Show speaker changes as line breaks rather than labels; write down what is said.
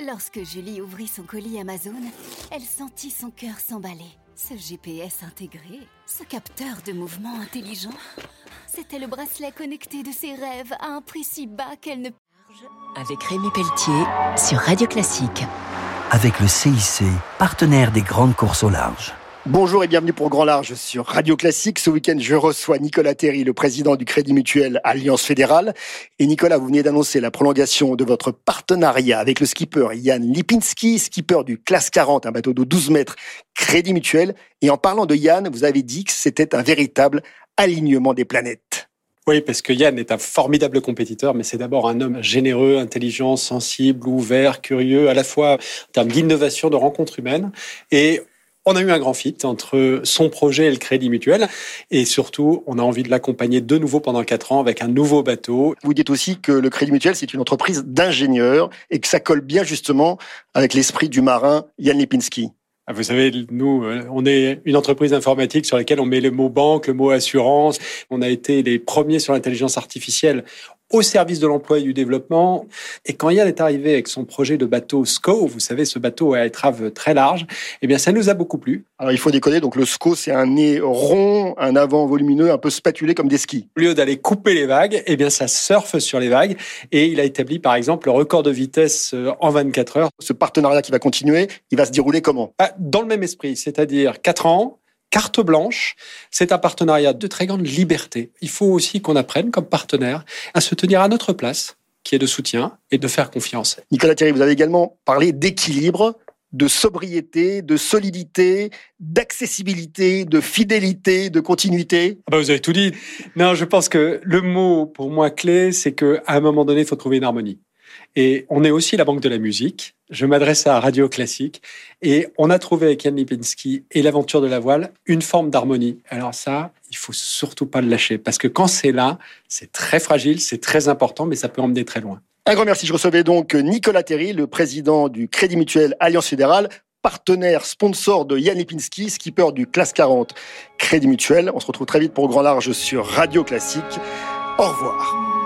Lorsque Julie ouvrit son colis Amazon, elle sentit son cœur s'emballer. Ce GPS intégré, ce capteur de mouvement intelligent, c'était le bracelet connecté de ses rêves à un prix si bas qu'elle ne...
Avec Rémi Pelletier sur Radio Classique.
Avec le CIC, partenaire des grandes courses au large.
Bonjour et bienvenue pour Grand Large sur Radio Classique. Ce week-end, je reçois Nicolas Terry, le président du Crédit Mutuel Alliance Fédérale. Et Nicolas, vous venez d'annoncer la prolongation de votre partenariat avec le skipper Yann Lipinski, skipper du Classe 40, un bateau de 12 mètres Crédit Mutuel. Et en parlant de Yann, vous avez dit que c'était un véritable alignement des planètes.
Oui, parce que Yann est un formidable compétiteur, mais c'est d'abord un homme généreux, intelligent, sensible, ouvert, curieux, à la fois en termes d'innovation, de rencontres humaines. Et on a eu un grand fit entre son projet et le Crédit Mutuel. Et surtout, on a envie de l'accompagner de nouveau pendant quatre ans avec un nouveau bateau.
Vous dites aussi que le Crédit Mutuel, c'est une entreprise d'ingénieurs et que ça colle bien justement avec l'esprit du marin Yann Lipinski.
Ah, vous savez, nous, euh, on est une entreprise informatique sur laquelle on met le mot banque, le mot assurance. On a été les premiers sur l'intelligence artificielle au service de l'emploi et du développement. Et quand Yann est arrivé avec son projet de bateau SCO, vous savez, ce bateau à étrave très large, eh bien, ça nous a beaucoup plu.
Alors, il faut déconner. Donc, le SCO, c'est un nez rond, un avant volumineux, un peu spatulé comme des skis.
Au lieu d'aller couper les vagues, eh bien, ça surfe sur les vagues. Et il a établi, par exemple, le record de vitesse euh, en 24 heures.
Ce partenariat qui va continuer, il va se dérouler comment?
Ah, Dans le même esprit, c'est-à-dire 4 ans, carte blanche. C'est un partenariat de très grande liberté. Il faut aussi qu'on apprenne comme partenaire à se tenir à notre place, qui est de soutien et de faire confiance.
Nicolas Thierry, vous avez également parlé d'équilibre de sobriété, de solidité, d'accessibilité, de fidélité, de continuité
ah bah Vous avez tout dit. Non, je pense que le mot pour moi clé, c'est qu'à un moment donné, il faut trouver une harmonie. Et on est aussi la banque de la musique. Je m'adresse à Radio Classique. Et on a trouvé avec Yann Lipinski et l'aventure de la voile une forme d'harmonie. Alors ça, il faut surtout pas le lâcher. Parce que quand c'est là, c'est très fragile, c'est très important, mais ça peut emmener très loin.
Un grand merci. Je recevais donc Nicolas Terry, le président du Crédit Mutuel Alliance Fédérale, partenaire, sponsor de Yann Lipinski, skipper du Classe 40 Crédit Mutuel. On se retrouve très vite pour Grand Large sur Radio Classique. Au revoir.